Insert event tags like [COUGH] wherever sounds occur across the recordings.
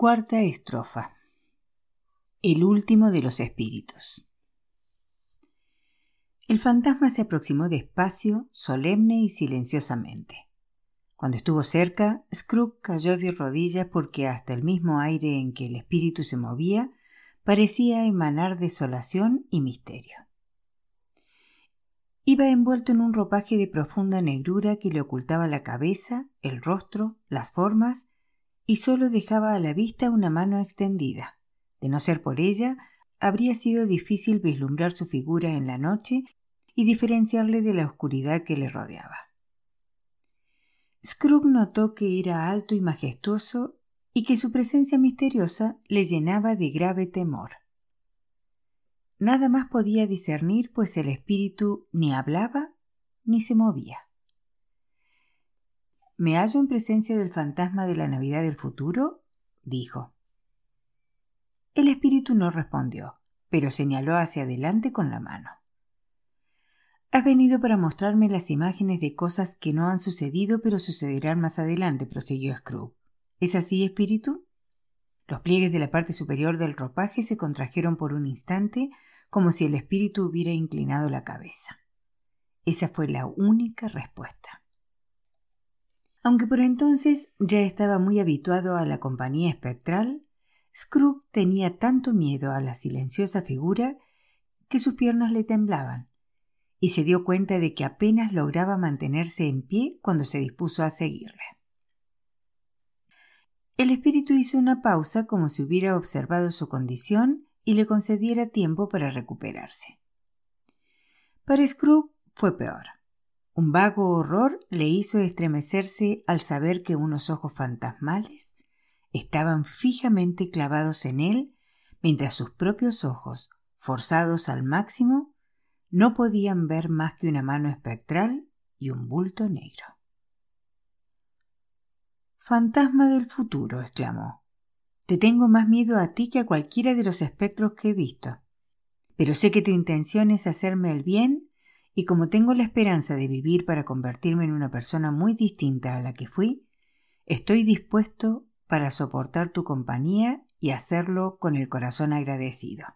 Cuarta estrofa. El último de los espíritus. El fantasma se aproximó despacio, solemne y silenciosamente. Cuando estuvo cerca, Scrooge cayó de rodillas porque hasta el mismo aire en que el espíritu se movía parecía emanar desolación y misterio. Iba envuelto en un ropaje de profunda negrura que le ocultaba la cabeza, el rostro, las formas, y solo dejaba a la vista una mano extendida. De no ser por ella, habría sido difícil vislumbrar su figura en la noche y diferenciarle de la oscuridad que le rodeaba. Scrooge notó que era alto y majestuoso y que su presencia misteriosa le llenaba de grave temor. Nada más podía discernir, pues el espíritu ni hablaba ni se movía. ¿Me hallo en presencia del fantasma de la Navidad del futuro? dijo. El espíritu no respondió, pero señaló hacia adelante con la mano. Has venido para mostrarme las imágenes de cosas que no han sucedido pero sucederán más adelante, prosiguió Scrooge. ¿Es así, espíritu? Los pliegues de la parte superior del ropaje se contrajeron por un instante como si el espíritu hubiera inclinado la cabeza. Esa fue la única respuesta. Aunque por entonces ya estaba muy habituado a la compañía espectral, Scrooge tenía tanto miedo a la silenciosa figura que sus piernas le temblaban y se dio cuenta de que apenas lograba mantenerse en pie cuando se dispuso a seguirle. El espíritu hizo una pausa como si hubiera observado su condición y le concediera tiempo para recuperarse. Para Scrooge fue peor. Un vago horror le hizo estremecerse al saber que unos ojos fantasmales estaban fijamente clavados en él, mientras sus propios ojos, forzados al máximo, no podían ver más que una mano espectral y un bulto negro. Fantasma del futuro, exclamó. Te tengo más miedo a ti que a cualquiera de los espectros que he visto. Pero sé que tu intención es hacerme el bien, y como tengo la esperanza de vivir para convertirme en una persona muy distinta a la que fui, estoy dispuesto para soportar tu compañía y hacerlo con el corazón agradecido.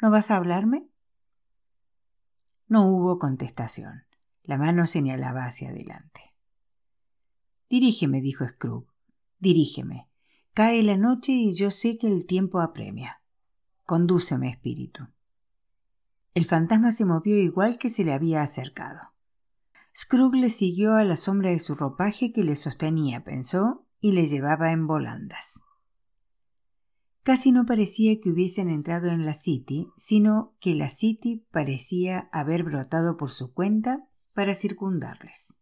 ¿No vas a hablarme? No hubo contestación. La mano señalaba hacia adelante. Dirígeme, dijo Scrooge. Dirígeme. Cae la noche y yo sé que el tiempo apremia. Condúceme, espíritu. El fantasma se movió igual que se le había acercado. Scrooge le siguió a la sombra de su ropaje que le sostenía, pensó, y le llevaba en volandas. Casi no parecía que hubiesen entrado en la City, sino que la City parecía haber brotado por su cuenta para circundarles.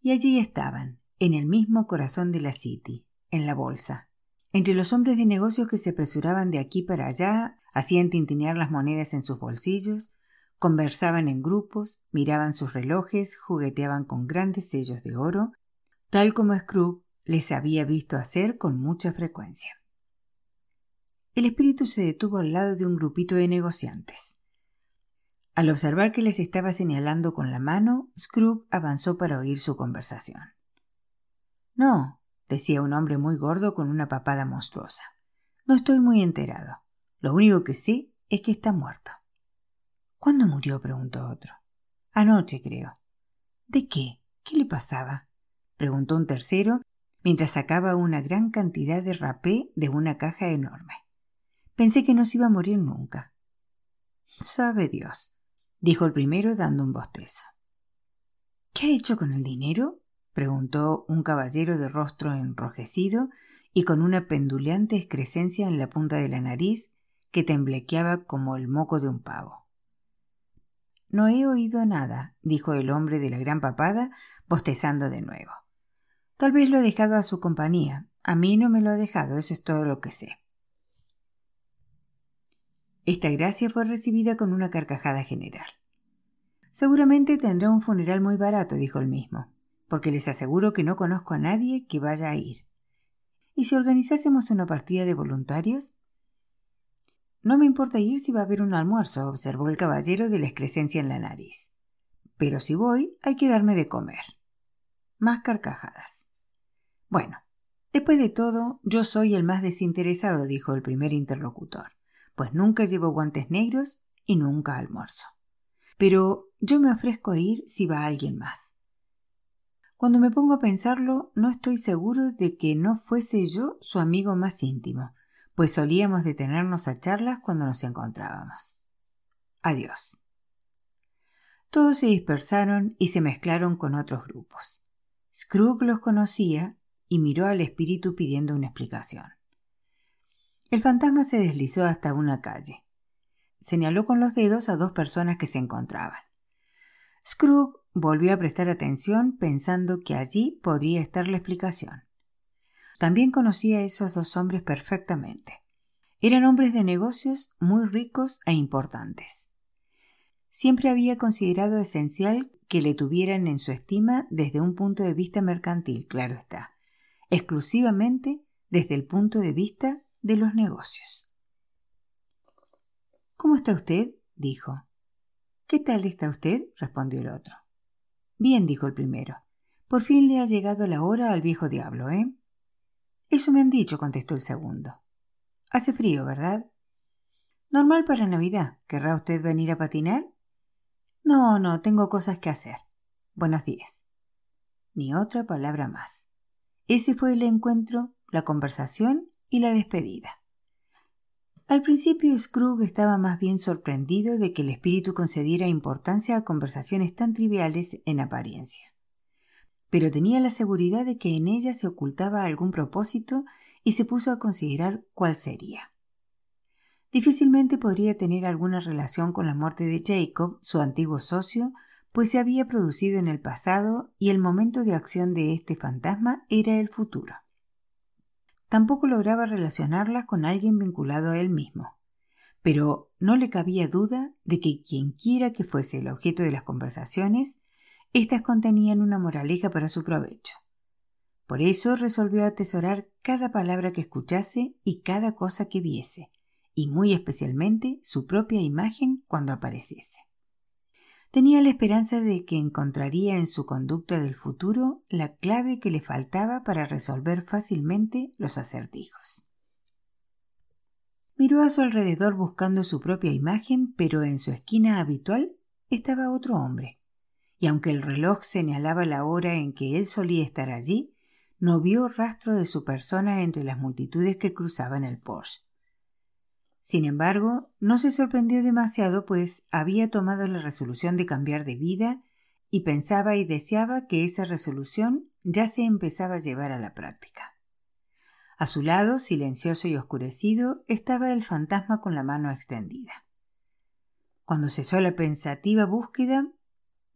Y allí estaban, en el mismo corazón de la City, en la bolsa, entre los hombres de negocios que se apresuraban de aquí para allá, hacían tintinear las monedas en sus bolsillos, conversaban en grupos, miraban sus relojes, jugueteaban con grandes sellos de oro, tal como Scrooge les había visto hacer con mucha frecuencia. El espíritu se detuvo al lado de un grupito de negociantes. Al observar que les estaba señalando con la mano, Scrooge avanzó para oír su conversación. No, decía un hombre muy gordo con una papada monstruosa. No estoy muy enterado. Lo único que sé es que está muerto. ¿Cuándo murió? preguntó otro. Anoche, creo. ¿De qué? ¿Qué le pasaba? preguntó un tercero mientras sacaba una gran cantidad de rapé de una caja enorme. Pensé que no se iba a morir nunca. Sabe Dios, dijo el primero dando un bostezo. ¿Qué ha hecho con el dinero? Preguntó un caballero de rostro enrojecido y con una penduleante excrescencia en la punta de la nariz que temblequeaba como el moco de un pavo. No he oído nada, dijo el hombre de la gran papada, bostezando de nuevo. Tal vez lo ha dejado a su compañía. A mí no me lo ha dejado, eso es todo lo que sé. Esta gracia fue recibida con una carcajada general. Seguramente tendrá un funeral muy barato, dijo el mismo, porque les aseguro que no conozco a nadie que vaya a ir. ¿Y si organizásemos una partida de voluntarios? No me importa ir si va a haber un almuerzo, observó el caballero de la excrescencia en la nariz. Pero si voy, hay que darme de comer. Más carcajadas. Bueno, Después de todo, yo soy el más desinteresado, dijo el primer interlocutor, pues nunca llevo guantes negros y nunca almuerzo. Pero yo me ofrezco a ir si va alguien más. Cuando me pongo a pensarlo, no estoy seguro de que no fuese yo su amigo más íntimo, pues solíamos detenernos a charlas cuando nos encontrábamos. Adiós. Todos se dispersaron y se mezclaron con otros grupos. Scrooge los conocía y miró al espíritu pidiendo una explicación. El fantasma se deslizó hasta una calle. Señaló con los dedos a dos personas que se encontraban. Scrooge volvió a prestar atención pensando que allí podría estar la explicación. También conocía a esos dos hombres perfectamente. Eran hombres de negocios muy ricos e importantes. Siempre había considerado esencial que le tuvieran en su estima desde un punto de vista mercantil, claro está, exclusivamente desde el punto de vista de los negocios. ¿Cómo está usted? dijo. ¿Qué tal está usted? respondió el otro. Bien, dijo el primero. Por fin le ha llegado la hora al viejo diablo, ¿eh? Eso me han dicho, contestó el segundo. Hace frío, ¿verdad? Normal para Navidad. ¿Querrá usted venir a patinar? No, no, tengo cosas que hacer. Buenos días. Ni otra palabra más. Ese fue el encuentro, la conversación y la despedida. Al principio Scrooge estaba más bien sorprendido de que el espíritu concediera importancia a conversaciones tan triviales en apariencia pero tenía la seguridad de que en ella se ocultaba algún propósito y se puso a considerar cuál sería. Difícilmente podría tener alguna relación con la muerte de Jacob, su antiguo socio, pues se había producido en el pasado y el momento de acción de este fantasma era el futuro. Tampoco lograba relacionarla con alguien vinculado a él mismo, pero no le cabía duda de que quienquiera que fuese el objeto de las conversaciones estas contenían una moraleja para su provecho. Por eso resolvió atesorar cada palabra que escuchase y cada cosa que viese, y muy especialmente su propia imagen cuando apareciese. Tenía la esperanza de que encontraría en su conducta del futuro la clave que le faltaba para resolver fácilmente los acertijos. Miró a su alrededor buscando su propia imagen, pero en su esquina habitual estaba otro hombre, y aunque el reloj señalaba la hora en que él solía estar allí, no vio rastro de su persona entre las multitudes que cruzaban el Porsche. Sin embargo, no se sorprendió demasiado, pues había tomado la resolución de cambiar de vida y pensaba y deseaba que esa resolución ya se empezaba a llevar a la práctica. A su lado, silencioso y oscurecido, estaba el fantasma con la mano extendida. Cuando cesó la pensativa búsqueda,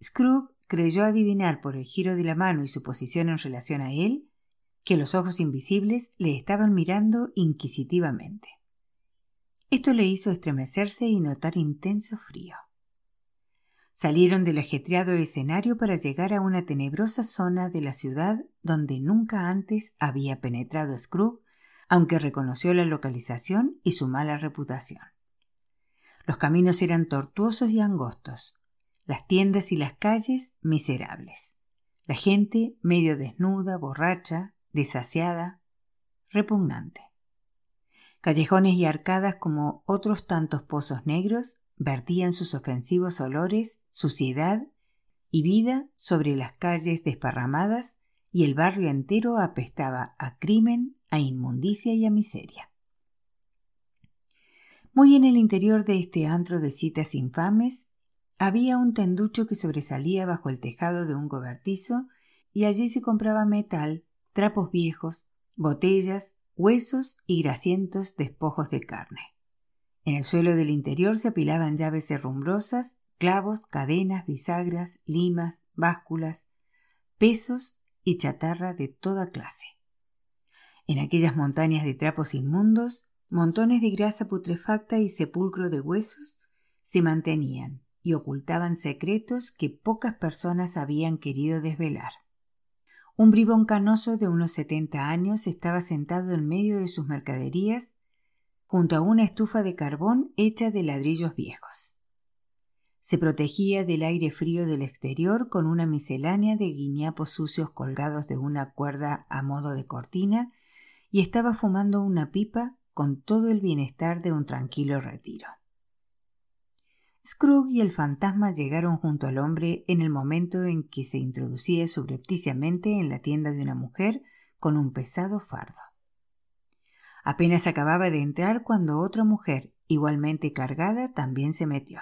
Scrooge creyó adivinar por el giro de la mano y su posición en relación a él que los ojos invisibles le estaban mirando inquisitivamente. Esto le hizo estremecerse y notar intenso frío. Salieron del ajetreado escenario para llegar a una tenebrosa zona de la ciudad donde nunca antes había penetrado Scrooge, aunque reconoció la localización y su mala reputación. Los caminos eran tortuosos y angostos, las tiendas y las calles miserables, la gente medio desnuda, borracha, desasiada, repugnante. Callejones y arcadas como otros tantos pozos negros vertían sus ofensivos olores, suciedad y vida sobre las calles desparramadas y el barrio entero apestaba a crimen, a inmundicia y a miseria. Muy en el interior de este antro de citas infames había un tenducho que sobresalía bajo el tejado de un cobertizo y allí se compraba metal, trapos viejos, botellas, huesos y grasientos despojos de carne. En el suelo del interior se apilaban llaves herrumbrosas, clavos, cadenas, bisagras, limas, básculas, pesos y chatarra de toda clase. En aquellas montañas de trapos inmundos, montones de grasa putrefacta y sepulcro de huesos se mantenían, y ocultaban secretos que pocas personas habían querido desvelar. Un bribón canoso de unos setenta años estaba sentado en medio de sus mercaderías junto a una estufa de carbón hecha de ladrillos viejos. Se protegía del aire frío del exterior con una miscelánea de guiñapos sucios colgados de una cuerda a modo de cortina y estaba fumando una pipa con todo el bienestar de un tranquilo retiro. Scrooge y el fantasma llegaron junto al hombre en el momento en que se introducía subrepticiamente en la tienda de una mujer con un pesado fardo. Apenas acababa de entrar cuando otra mujer, igualmente cargada, también se metió.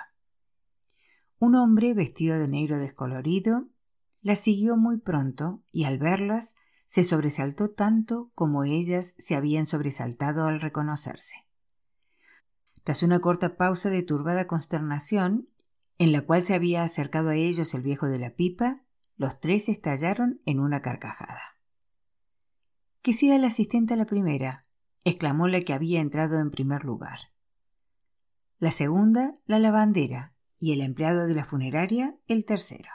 Un hombre vestido de negro descolorido la siguió muy pronto y al verlas se sobresaltó tanto como ellas se habían sobresaltado al reconocerse. Tras una corta pausa de turbada consternación, en la cual se había acercado a ellos el viejo de la pipa, los tres estallaron en una carcajada. Que sea la asistente la primera, exclamó la que había entrado en primer lugar. La segunda, la lavandera, y el empleado de la funeraria, el tercero.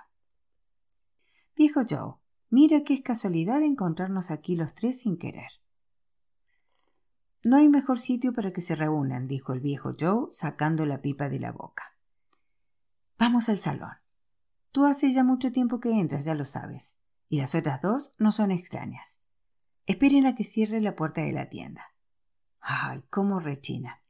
Viejo Joe, mira qué es casualidad encontrarnos aquí los tres sin querer. No hay mejor sitio para que se reúnan, dijo el viejo Joe, sacando la pipa de la boca. Vamos al salón. Tú hace ya mucho tiempo que entras, ya lo sabes, y las otras dos no son extrañas. Esperen a que cierre la puerta de la tienda. ¡Ay, cómo rechina!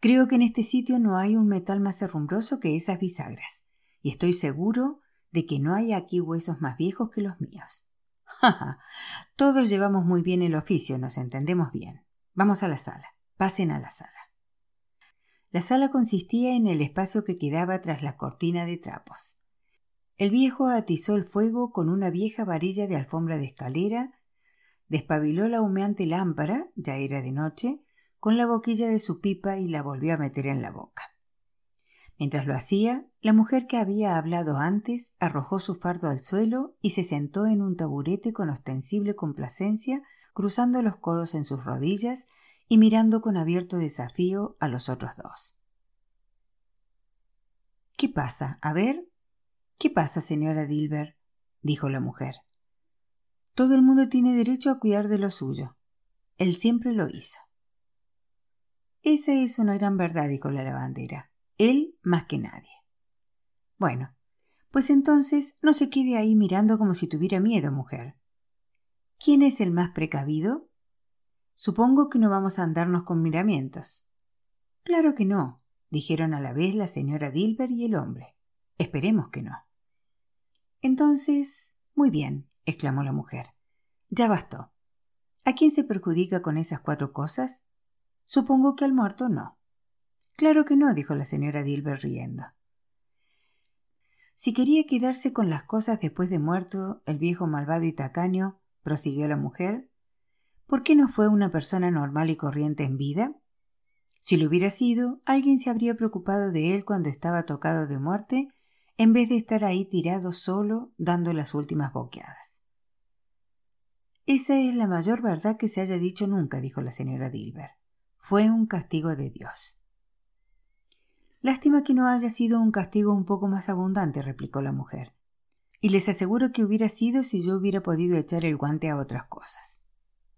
Creo que en este sitio no hay un metal más herrumbroso que esas bisagras, y estoy seguro de que no hay aquí huesos más viejos que los míos. ¡Ja, [LAUGHS] Todos llevamos muy bien el oficio, nos entendemos bien. Vamos a la sala. Pasen a la sala. La sala consistía en el espacio que quedaba tras la cortina de trapos. El viejo atizó el fuego con una vieja varilla de alfombra de escalera despabiló la humeante lámpara, ya era de noche, con la boquilla de su pipa y la volvió a meter en la boca. Mientras lo hacía, la mujer que había hablado antes arrojó su fardo al suelo y se sentó en un taburete con ostensible complacencia, cruzando los codos en sus rodillas y mirando con abierto desafío a los otros dos. ¿Qué pasa? A ver. ¿Qué pasa, señora Dilber? dijo la mujer. Todo el mundo tiene derecho a cuidar de lo suyo. Él siempre lo hizo. Esa es una gran verdad, dijo la lavandera. Él más que nadie. Bueno, pues entonces no se quede ahí mirando como si tuviera miedo, mujer. ¿Quién es el más precavido? Supongo que no vamos a andarnos con miramientos. Claro que no, dijeron a la vez la señora Dilber y el hombre. Esperemos que no. Entonces, muy bien, exclamó la mujer. Ya bastó. ¿A quién se perjudica con esas cuatro cosas? Supongo que al muerto no. Claro que no, dijo la señora Dilber riendo. Si quería quedarse con las cosas después de muerto el viejo malvado y tacaño, prosiguió la mujer, ¿por qué no fue una persona normal y corriente en vida? Si lo hubiera sido, alguien se habría preocupado de él cuando estaba tocado de muerte, en vez de estar ahí tirado solo dando las últimas boqueadas. Esa es la mayor verdad que se haya dicho nunca, dijo la señora Dilber. Fue un castigo de Dios. Lástima que no haya sido un castigo un poco más abundante, replicó la mujer. Y les aseguro que hubiera sido si yo hubiera podido echar el guante a otras cosas.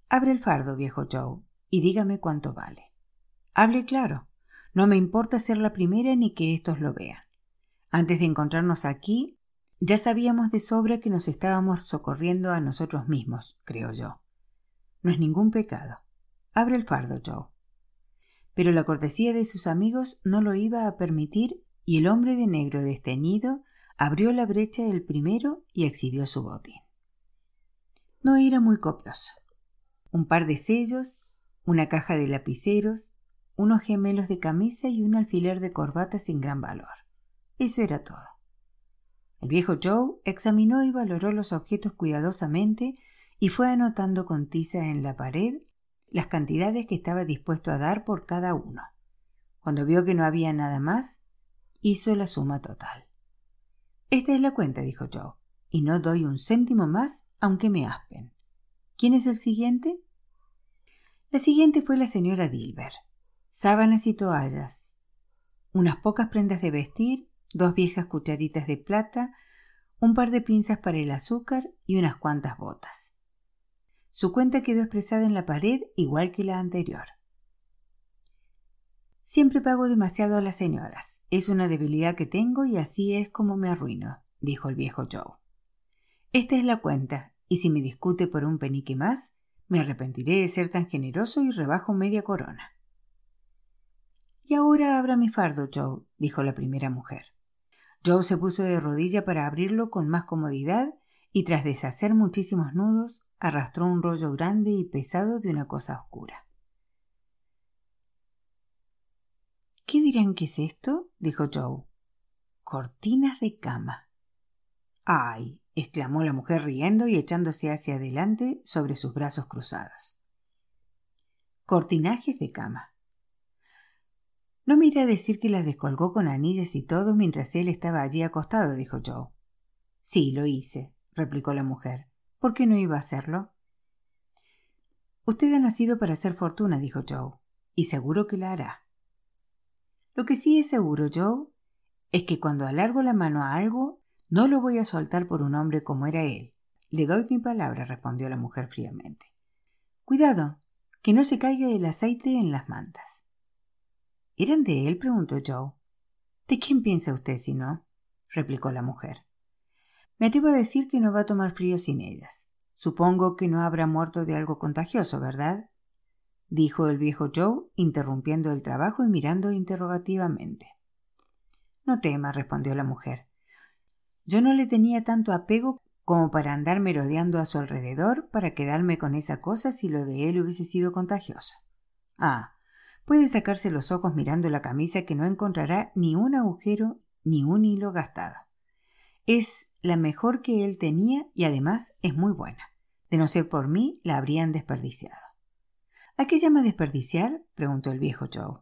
Abre el fardo, viejo Joe, y dígame cuánto vale. Hable claro. No me importa ser la primera ni que éstos lo vean. Antes de encontrarnos aquí, ya sabíamos de sobra que nos estábamos socorriendo a nosotros mismos, creo yo. No es ningún pecado. Abre el fardo, Joe. Pero la cortesía de sus amigos no lo iba a permitir y el hombre de negro desteñido abrió la brecha el primero y exhibió su botín. No era muy copioso. Un par de sellos, una caja de lapiceros, unos gemelos de camisa y un alfiler de corbata sin gran valor. Eso era todo. El viejo Joe examinó y valoró los objetos cuidadosamente y fue anotando con tiza en la pared las cantidades que estaba dispuesto a dar por cada uno. Cuando vio que no había nada más, hizo la suma total. Esta es la cuenta, dijo Joe, y no doy un céntimo más aunque me aspen. ¿Quién es el siguiente? La siguiente fue la señora Dilber. Sábanas y toallas, unas pocas prendas de vestir dos viejas cucharitas de plata, un par de pinzas para el azúcar y unas cuantas botas. Su cuenta quedó expresada en la pared igual que la anterior. Siempre pago demasiado a las señoras. Es una debilidad que tengo y así es como me arruino, dijo el viejo Joe. Esta es la cuenta, y si me discute por un penique más, Me arrepentiré de ser tan generoso y rebajo media corona. Y ahora abra mi fardo, Joe, dijo la primera mujer. Joe se puso de rodilla para abrirlo con más comodidad y tras deshacer muchísimos nudos, arrastró un rollo grande y pesado de una cosa oscura. ¿Qué dirán que es esto? dijo Joe. Cortinas de cama. ¡Ay! exclamó la mujer riendo y echándose hacia adelante sobre sus brazos cruzados. Cortinajes de cama. No me iré a decir que las descolgó con anillas y todo mientras él estaba allí acostado, dijo Joe. Sí, lo hice, replicó la mujer. ¿Por qué no iba a hacerlo? Usted ha nacido para hacer fortuna, dijo Joe, y seguro que la hará. Lo que sí es seguro, Joe, es que cuando alargo la mano a algo, no lo voy a soltar por un hombre como era él. Le doy mi palabra, respondió la mujer fríamente. Cuidado, que no se caiga el aceite en las mantas. ¿Eran de él? preguntó Joe. ¿De quién piensa usted si no? replicó la mujer. Me atrevo a decir que no va a tomar frío sin ellas. Supongo que no habrá muerto de algo contagioso, ¿verdad? Dijo el viejo Joe, interrumpiendo el trabajo y mirando interrogativamente. No tema, respondió la mujer. Yo no le tenía tanto apego como para andar merodeando a su alrededor para quedarme con esa cosa si lo de él hubiese sido contagioso. Ah, Puede sacarse los ojos mirando la camisa que no encontrará ni un agujero ni un hilo gastado. Es la mejor que él tenía y además es muy buena. De no ser por mí, la habrían desperdiciado. ¿A qué llama desperdiciar? preguntó el viejo Joe.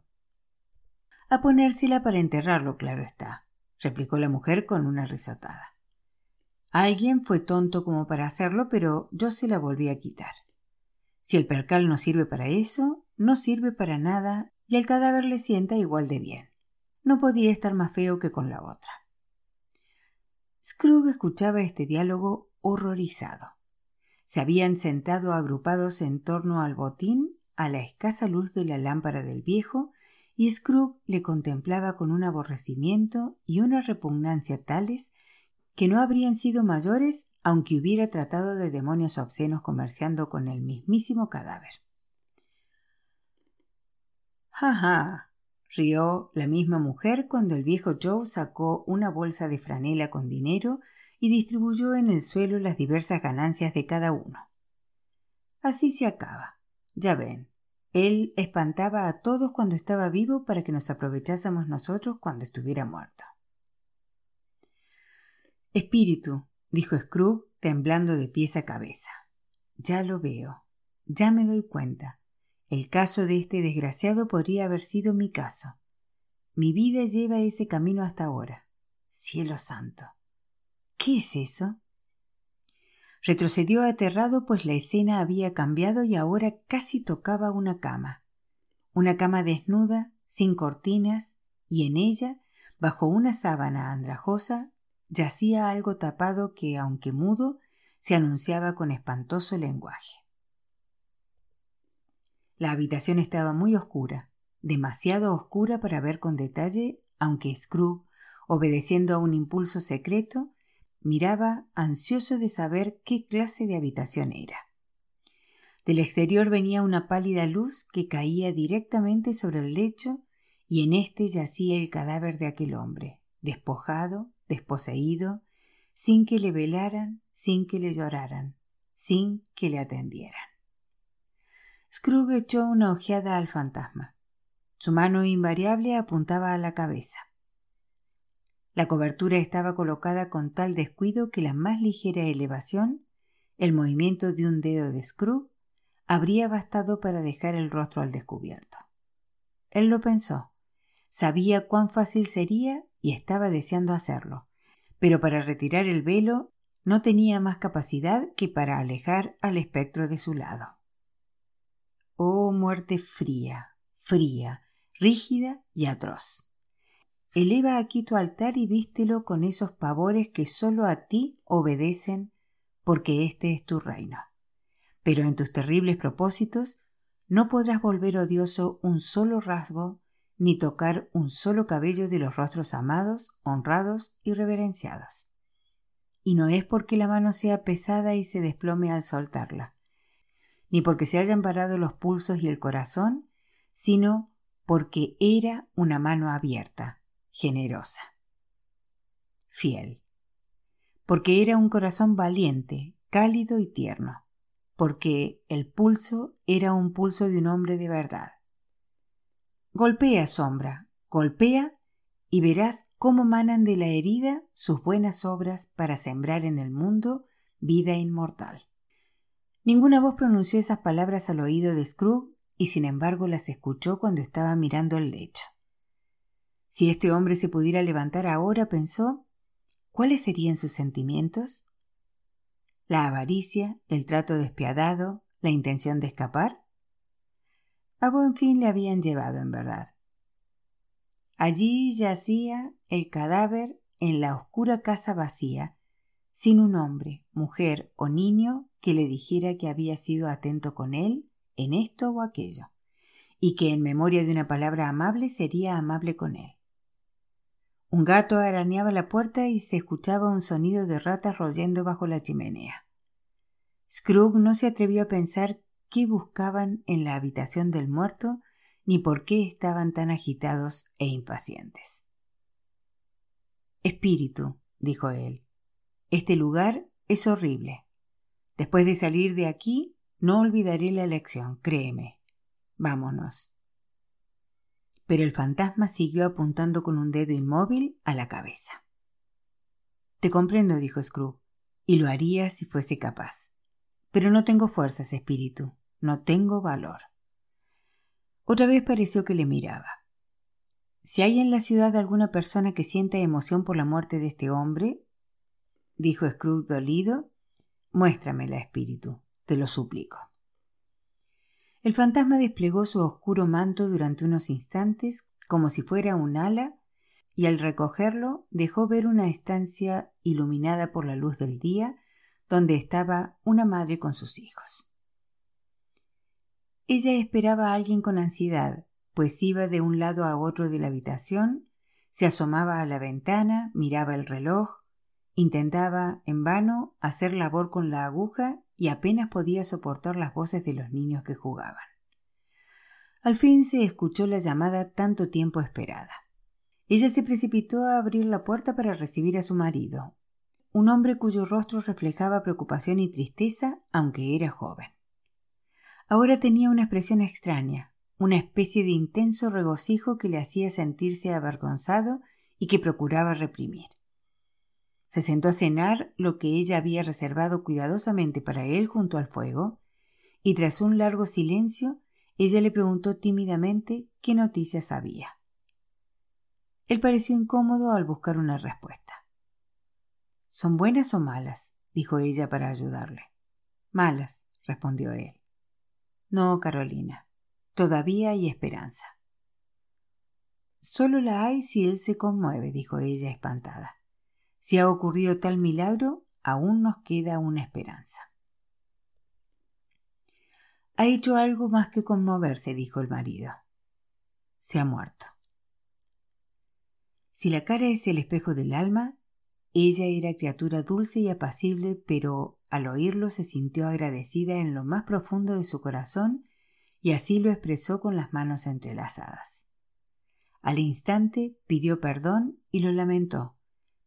A ponérsela para enterrarlo, claro está, replicó la mujer con una risotada. Alguien fue tonto como para hacerlo, pero yo se la volví a quitar. Si el percal no sirve para eso, no sirve para nada y el cadáver le sienta igual de bien. No podía estar más feo que con la otra. Scrooge escuchaba este diálogo horrorizado. Se habían sentado agrupados en torno al botín a la escasa luz de la lámpara del viejo, y Scrooge le contemplaba con un aborrecimiento y una repugnancia tales que no habrían sido mayores aunque hubiera tratado de demonios obscenos comerciando con el mismísimo cadáver. Ja, ja, rió la misma mujer cuando el viejo Joe sacó una bolsa de franela con dinero y distribuyó en el suelo las diversas ganancias de cada uno. Así se acaba. Ya ven, él espantaba a todos cuando estaba vivo para que nos aprovechásemos nosotros cuando estuviera muerto. Espíritu, dijo Scrooge temblando de pies a cabeza. Ya lo veo. Ya me doy cuenta. El caso de este desgraciado podría haber sido mi caso. Mi vida lleva ese camino hasta ahora. Cielo santo. ¿Qué es eso? Retrocedió aterrado, pues la escena había cambiado y ahora casi tocaba una cama. Una cama desnuda, sin cortinas, y en ella, bajo una sábana andrajosa, yacía algo tapado que, aunque mudo, se anunciaba con espantoso lenguaje. La habitación estaba muy oscura, demasiado oscura para ver con detalle, aunque Scrooge, obedeciendo a un impulso secreto, miraba ansioso de saber qué clase de habitación era. Del exterior venía una pálida luz que caía directamente sobre el lecho y en éste yacía el cadáver de aquel hombre, despojado, desposeído, sin que le velaran, sin que le lloraran, sin que le atendieran. Scrooge echó una ojeada al fantasma. Su mano invariable apuntaba a la cabeza. La cobertura estaba colocada con tal descuido que la más ligera elevación, el movimiento de un dedo de Scrooge, habría bastado para dejar el rostro al descubierto. Él lo pensó. Sabía cuán fácil sería y estaba deseando hacerlo, pero para retirar el velo no tenía más capacidad que para alejar al espectro de su lado. Oh muerte fría, fría, rígida y atroz. Eleva aquí tu altar y vístelo con esos pavores que sólo a ti obedecen porque este es tu reino. Pero en tus terribles propósitos no podrás volver odioso un solo rasgo ni tocar un solo cabello de los rostros amados, honrados y reverenciados. Y no es porque la mano sea pesada y se desplome al soltarla, ni porque se hayan parado los pulsos y el corazón, sino porque era una mano abierta, generosa, fiel, porque era un corazón valiente, cálido y tierno, porque el pulso era un pulso de un hombre de verdad. Golpea, sombra, golpea y verás cómo manan de la herida sus buenas obras para sembrar en el mundo vida inmortal. Ninguna voz pronunció esas palabras al oído de Scrooge y sin embargo las escuchó cuando estaba mirando el lecho. Si este hombre se pudiera levantar ahora, pensó, ¿cuáles serían sus sentimientos? ¿La avaricia, el trato despiadado, la intención de escapar? A buen fin le habían llevado, en verdad. Allí yacía el cadáver en la oscura casa vacía, sin un hombre, mujer o niño que le dijera que había sido atento con él en esto o aquello, y que en memoria de una palabra amable sería amable con él. Un gato arañaba la puerta y se escuchaba un sonido de ratas royendo bajo la chimenea. Scrooge no se atrevió a pensar qué buscaban en la habitación del muerto ni por qué estaban tan agitados e impacientes. Espíritu, dijo él, este lugar es horrible. Después de salir de aquí, no olvidaré la lección, créeme. Vámonos. Pero el fantasma siguió apuntando con un dedo inmóvil a la cabeza. Te comprendo, dijo Scrooge, y lo haría si fuese capaz. Pero no tengo fuerzas, espíritu, no tengo valor. Otra vez pareció que le miraba. Si hay en la ciudad alguna persona que sienta emoción por la muerte de este hombre, dijo Scrooge dolido, muéstramela, espíritu, te lo suplico. El fantasma desplegó su oscuro manto durante unos instantes como si fuera un ala y al recogerlo dejó ver una estancia iluminada por la luz del día donde estaba una madre con sus hijos. Ella esperaba a alguien con ansiedad, pues iba de un lado a otro de la habitación, se asomaba a la ventana, miraba el reloj, intentaba en vano hacer labor con la aguja y apenas podía soportar las voces de los niños que jugaban. Al fin se escuchó la llamada tanto tiempo esperada. Ella se precipitó a abrir la puerta para recibir a su marido, un hombre cuyo rostro reflejaba preocupación y tristeza, aunque era joven. Ahora tenía una expresión extraña, una especie de intenso regocijo que le hacía sentirse avergonzado y que procuraba reprimir. Se sentó a cenar lo que ella había reservado cuidadosamente para él junto al fuego, y tras un largo silencio, ella le preguntó tímidamente qué noticias había. Él pareció incómodo al buscar una respuesta. ¿Son buenas o malas? dijo ella para ayudarle. Malas, respondió él. No, Carolina, todavía hay esperanza. Solo la hay si él se conmueve, dijo ella espantada. Si ha ocurrido tal milagro, aún nos queda una esperanza. Ha hecho algo más que conmoverse, dijo el marido. Se ha muerto. Si la cara es el espejo del alma, ella era criatura dulce y apacible, pero al oírlo se sintió agradecida en lo más profundo de su corazón y así lo expresó con las manos entrelazadas. Al instante pidió perdón y lo lamentó,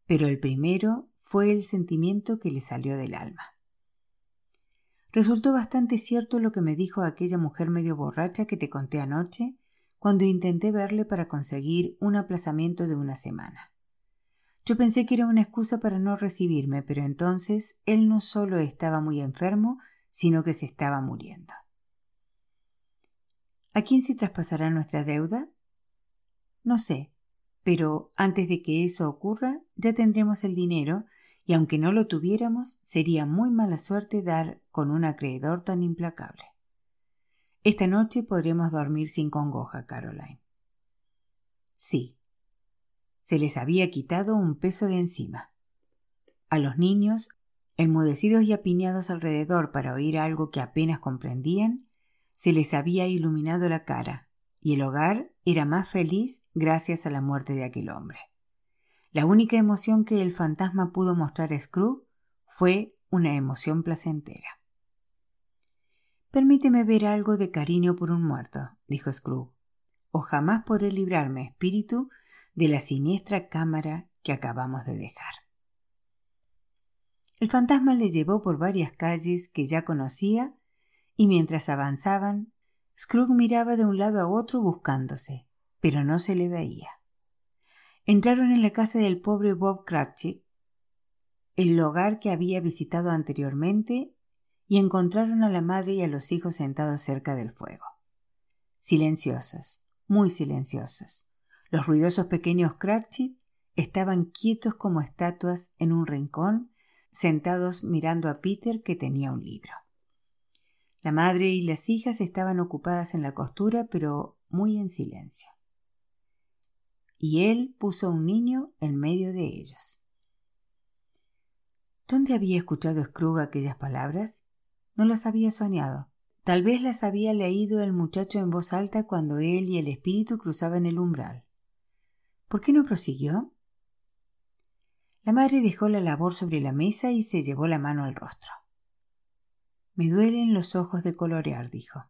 pero el primero fue el sentimiento que le salió del alma. Resultó bastante cierto lo que me dijo aquella mujer medio borracha que te conté anoche cuando intenté verle para conseguir un aplazamiento de una semana. Yo pensé que era una excusa para no recibirme, pero entonces él no solo estaba muy enfermo, sino que se estaba muriendo. ¿A quién se traspasará nuestra deuda? No sé, pero antes de que eso ocurra ya tendremos el dinero y aunque no lo tuviéramos, sería muy mala suerte dar con un acreedor tan implacable. Esta noche podremos dormir sin congoja, Caroline. Sí, se les había quitado un peso de encima. A los niños, enmudecidos y apiñados alrededor para oír algo que apenas comprendían, se les había iluminado la cara, y el hogar era más feliz gracias a la muerte de aquel hombre. La única emoción que el fantasma pudo mostrar a Scrooge fue una emoción placentera. Permíteme ver algo de cariño por un muerto, dijo Scrooge, o jamás podré librarme, espíritu, de la siniestra cámara que acabamos de dejar. El fantasma le llevó por varias calles que ya conocía y mientras avanzaban, Scrooge miraba de un lado a otro buscándose, pero no se le veía. Entraron en la casa del pobre Bob Cratchit, el hogar que había visitado anteriormente, y encontraron a la madre y a los hijos sentados cerca del fuego. Silenciosos, muy silenciosos. Los ruidosos pequeños Cratchit estaban quietos como estatuas en un rincón, sentados mirando a Peter que tenía un libro. La madre y las hijas estaban ocupadas en la costura, pero muy en silencio. Y él puso un niño en medio de ellos. ¿Dónde había escuchado Scrooge aquellas palabras? No las había soñado. Tal vez las había leído el muchacho en voz alta cuando él y el espíritu cruzaban el umbral. ¿Por qué no prosiguió? La madre dejó la labor sobre la mesa y se llevó la mano al rostro. Me duelen los ojos de colorear, dijo.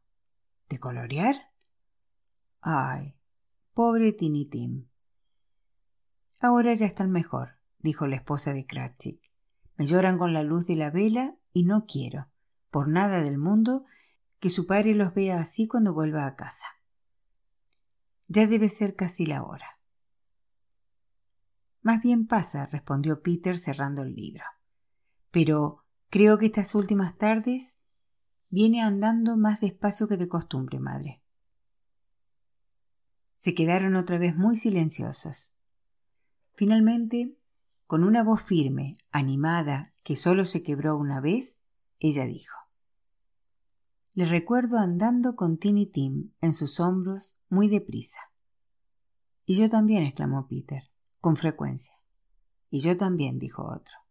¿De colorear? Ay, pobre Tinitín. Ahora ya están mejor, dijo la esposa de Cratchit. Me lloran con la luz de la vela y no quiero, por nada del mundo, que su padre los vea así cuando vuelva a casa. Ya debe ser casi la hora. Más bien pasa, respondió Peter cerrando el libro. Pero Creo que estas últimas tardes viene andando más despacio que de costumbre, madre. Se quedaron otra vez muy silenciosos. Finalmente, con una voz firme, animada, que solo se quebró una vez, ella dijo Le recuerdo andando con Tiny Tim en sus hombros muy deprisa. Y yo también, exclamó Peter, con frecuencia. Y yo también, dijo otro.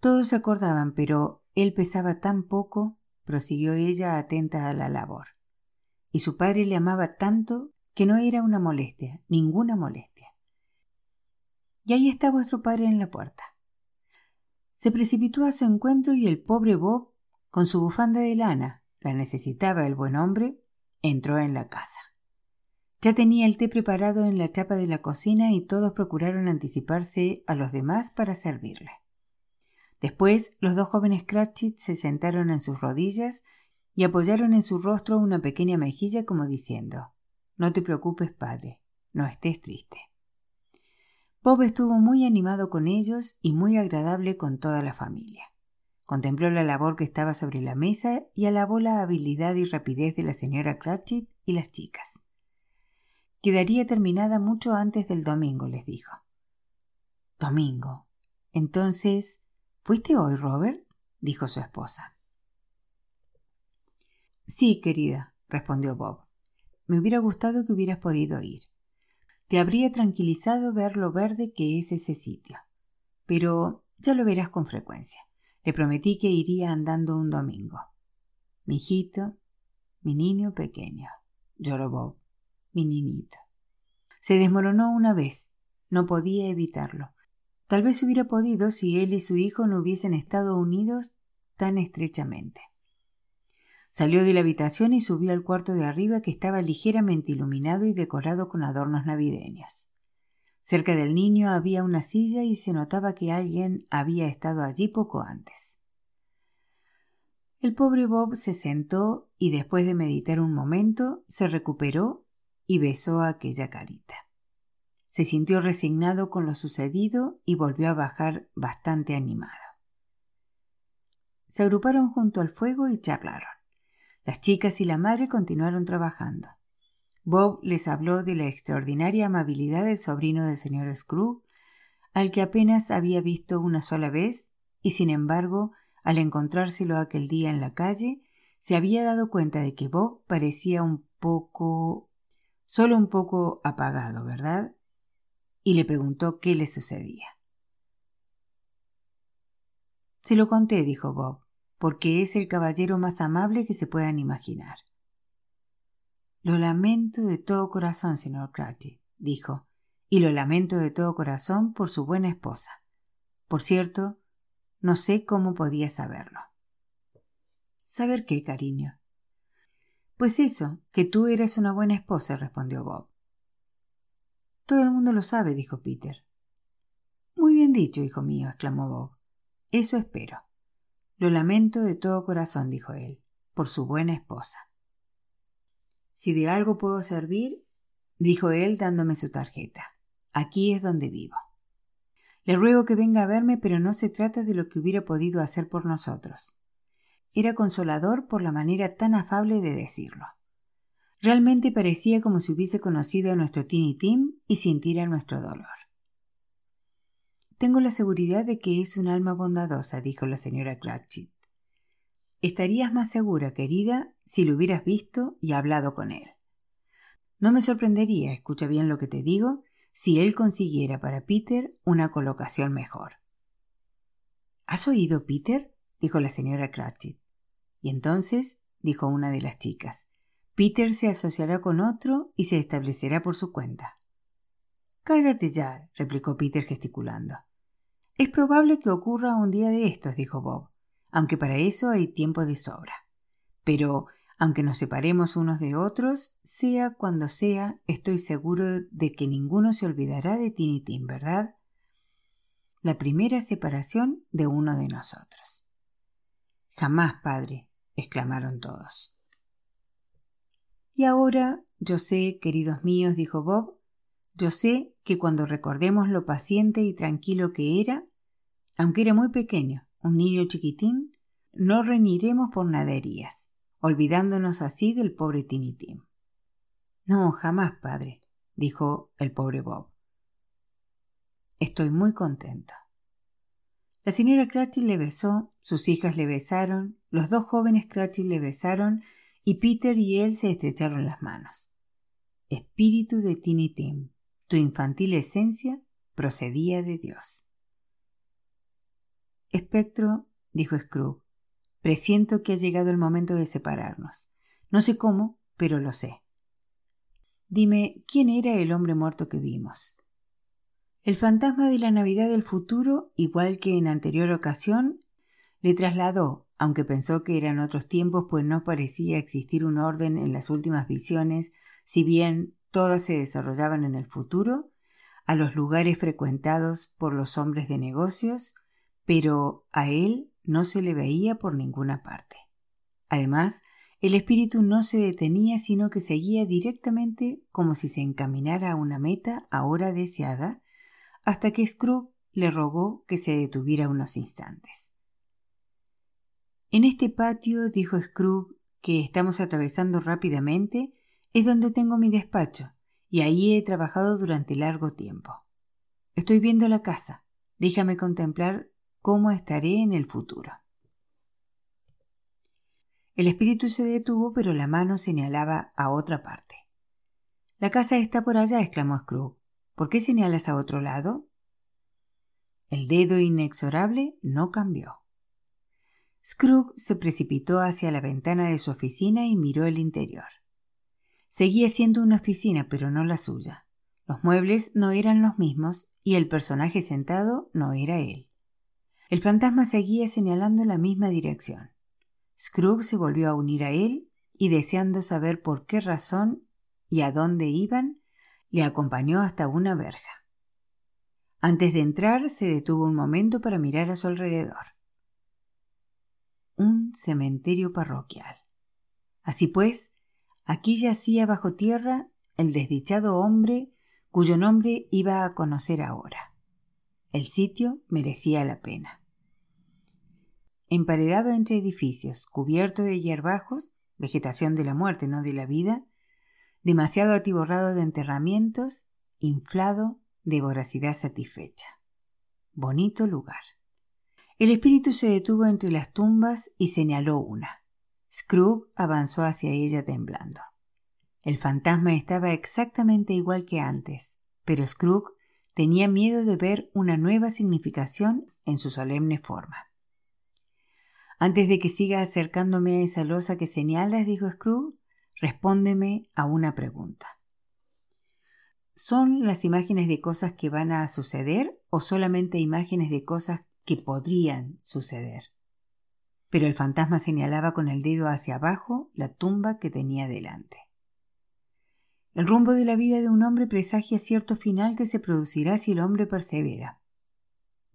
Todos acordaban, pero él pesaba tan poco, prosiguió ella atenta a la labor. Y su padre le amaba tanto que no era una molestia, ninguna molestia. Y ahí está vuestro padre en la puerta. Se precipitó a su encuentro y el pobre Bob, con su bufanda de lana, la necesitaba el buen hombre, entró en la casa. Ya tenía el té preparado en la chapa de la cocina y todos procuraron anticiparse a los demás para servirle. Después los dos jóvenes Cratchit se sentaron en sus rodillas y apoyaron en su rostro una pequeña mejilla como diciendo No te preocupes, padre, no estés triste. Bob estuvo muy animado con ellos y muy agradable con toda la familia. Contempló la labor que estaba sobre la mesa y alabó la habilidad y rapidez de la señora Cratchit y las chicas. Quedaría terminada mucho antes del domingo, les dijo. Domingo. Entonces, ¿Fuiste hoy, Robert? dijo su esposa. Sí, querida, respondió Bob. Me hubiera gustado que hubieras podido ir. Te habría tranquilizado ver lo verde que es ese sitio. Pero ya lo verás con frecuencia. Le prometí que iría andando un domingo. Mi hijito, mi niño pequeño, lloró Bob, mi niñito. Se desmoronó una vez. No podía evitarlo. Tal vez hubiera podido si él y su hijo no hubiesen estado unidos tan estrechamente. Salió de la habitación y subió al cuarto de arriba que estaba ligeramente iluminado y decorado con adornos navideños. Cerca del niño había una silla y se notaba que alguien había estado allí poco antes. El pobre Bob se sentó y después de meditar un momento se recuperó y besó aquella carita. Se sintió resignado con lo sucedido y volvió a bajar bastante animado. Se agruparon junto al fuego y charlaron. Las chicas y la madre continuaron trabajando. Bob les habló de la extraordinaria amabilidad del sobrino del señor Scrooge, al que apenas había visto una sola vez, y sin embargo, al encontrárselo aquel día en la calle, se había dado cuenta de que Bob parecía un poco. solo un poco apagado, ¿verdad? Y le preguntó qué le sucedía. Se lo conté, dijo Bob, porque es el caballero más amable que se puedan imaginar. Lo lamento de todo corazón, señor Cratchit, dijo, y lo lamento de todo corazón por su buena esposa. Por cierto, no sé cómo podía saberlo. ¿Saber qué, cariño? Pues eso, que tú eres una buena esposa, respondió Bob. Todo el mundo lo sabe, dijo Peter. Muy bien dicho, hijo mío, exclamó Bob. Eso espero. Lo lamento de todo corazón, dijo él, por su buena esposa. Si de algo puedo servir, dijo él dándome su tarjeta. Aquí es donde vivo. Le ruego que venga a verme, pero no se trata de lo que hubiera podido hacer por nosotros. Era consolador por la manera tan afable de decirlo. Realmente parecía como si hubiese conocido a nuestro Tiny Tim y sintiera nuestro dolor. Tengo la seguridad de que es un alma bondadosa, dijo la señora Cratchit. Estarías más segura, querida, si lo hubieras visto y hablado con él. No me sorprendería, escucha bien lo que te digo, si él consiguiera para Peter una colocación mejor. ¿Has oído, Peter? dijo la señora Cratchit. Y entonces, dijo una de las chicas, Peter se asociará con otro y se establecerá por su cuenta. Cállate ya, replicó Peter gesticulando. Es probable que ocurra un día de estos, dijo Bob, aunque para eso hay tiempo de sobra. Pero, aunque nos separemos unos de otros, sea cuando sea, estoy seguro de que ninguno se olvidará de Tinitín, ¿verdad? La primera separación de uno de nosotros. Jamás, padre, exclamaron todos. Y ahora, yo sé, queridos míos, dijo Bob, yo sé que cuando recordemos lo paciente y tranquilo que era, aunque era muy pequeño, un niño chiquitín, no reñiremos por naderías, olvidándonos así del pobre Tinitín. No, jamás, padre, dijo el pobre Bob. Estoy muy contento. La señora Cratchit le besó, sus hijas le besaron, los dos jóvenes Cratchit le besaron y Peter y él se estrecharon las manos. Espíritu de Tinitín, tu infantil esencia procedía de Dios. Espectro, dijo Scrooge, presiento que ha llegado el momento de separarnos. No sé cómo, pero lo sé. Dime, ¿quién era el hombre muerto que vimos? El fantasma de la Navidad del futuro, igual que en anterior ocasión, le trasladó, aunque pensó que eran otros tiempos, pues no parecía existir un orden en las últimas visiones, si bien todas se desarrollaban en el futuro, a los lugares frecuentados por los hombres de negocios, pero a él no se le veía por ninguna parte. Además, el espíritu no se detenía, sino que seguía directamente como si se encaminara a una meta ahora deseada, hasta que Scrooge le rogó que se detuviera unos instantes. En este patio, dijo Scrooge, que estamos atravesando rápidamente, es donde tengo mi despacho, y ahí he trabajado durante largo tiempo. Estoy viendo la casa. Déjame contemplar cómo estaré en el futuro. El espíritu se detuvo, pero la mano señalaba a otra parte. La casa está por allá, exclamó Scrooge. ¿Por qué señalas a otro lado? El dedo inexorable no cambió. Scrooge se precipitó hacia la ventana de su oficina y miró el interior. Seguía siendo una oficina, pero no la suya. Los muebles no eran los mismos y el personaje sentado no era él. El fantasma seguía señalando la misma dirección. Scrooge se volvió a unir a él y deseando saber por qué razón y a dónde iban, le acompañó hasta una verja. Antes de entrar se detuvo un momento para mirar a su alrededor. Un cementerio parroquial. Así pues, aquí yacía bajo tierra el desdichado hombre cuyo nombre iba a conocer ahora. El sitio merecía la pena. Emparedado entre edificios, cubierto de hierbajos, vegetación de la muerte, no de la vida, demasiado atiborrado de enterramientos, inflado de voracidad satisfecha. Bonito lugar. El espíritu se detuvo entre las tumbas y señaló una. Scrooge avanzó hacia ella temblando. El fantasma estaba exactamente igual que antes, pero Scrooge tenía miedo de ver una nueva significación en su solemne forma. Antes de que siga acercándome a esa losa que señalas, dijo Scrooge, respóndeme a una pregunta. ¿Son las imágenes de cosas que van a suceder o solamente imágenes de cosas que podrían suceder? pero el fantasma señalaba con el dedo hacia abajo la tumba que tenía delante. El rumbo de la vida de un hombre presagia cierto final que se producirá si el hombre persevera,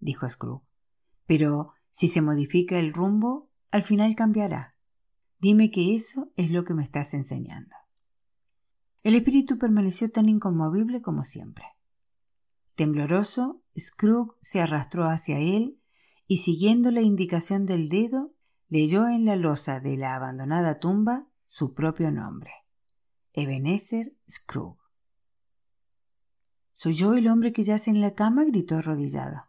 dijo Scrooge. Pero si se modifica el rumbo, al final cambiará. Dime que eso es lo que me estás enseñando. El espíritu permaneció tan inconmovible como siempre. Tembloroso, Scrooge se arrastró hacia él y siguiendo la indicación del dedo, leyó en la losa de la abandonada tumba su propio nombre. Ebenezer Scrooge. ¿Soy yo el hombre que yace en la cama? gritó arrodillado.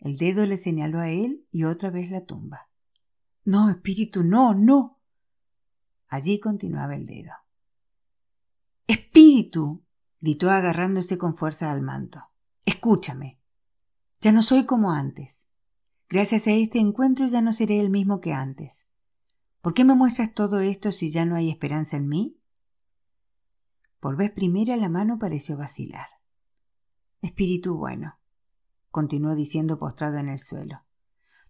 El dedo le señaló a él y otra vez la tumba. No, espíritu, no, no. Allí continuaba el dedo. Espíritu. gritó agarrándose con fuerza al manto. Escúchame. Ya no soy como antes. Gracias a este encuentro ya no seré el mismo que antes. ¿Por qué me muestras todo esto si ya no hay esperanza en mí? Por vez primera la mano pareció vacilar. Espíritu bueno, continuó diciendo postrado en el suelo.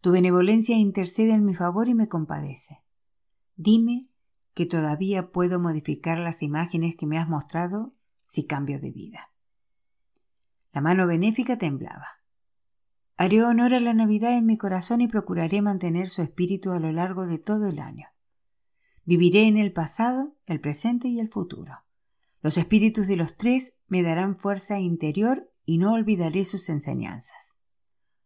Tu benevolencia intercede en mi favor y me compadece. Dime que todavía puedo modificar las imágenes que me has mostrado si cambio de vida. La mano benéfica temblaba. Haré honor a la Navidad en mi corazón y procuraré mantener su espíritu a lo largo de todo el año. Viviré en el pasado, el presente y el futuro. Los espíritus de los tres me darán fuerza interior y no olvidaré sus enseñanzas.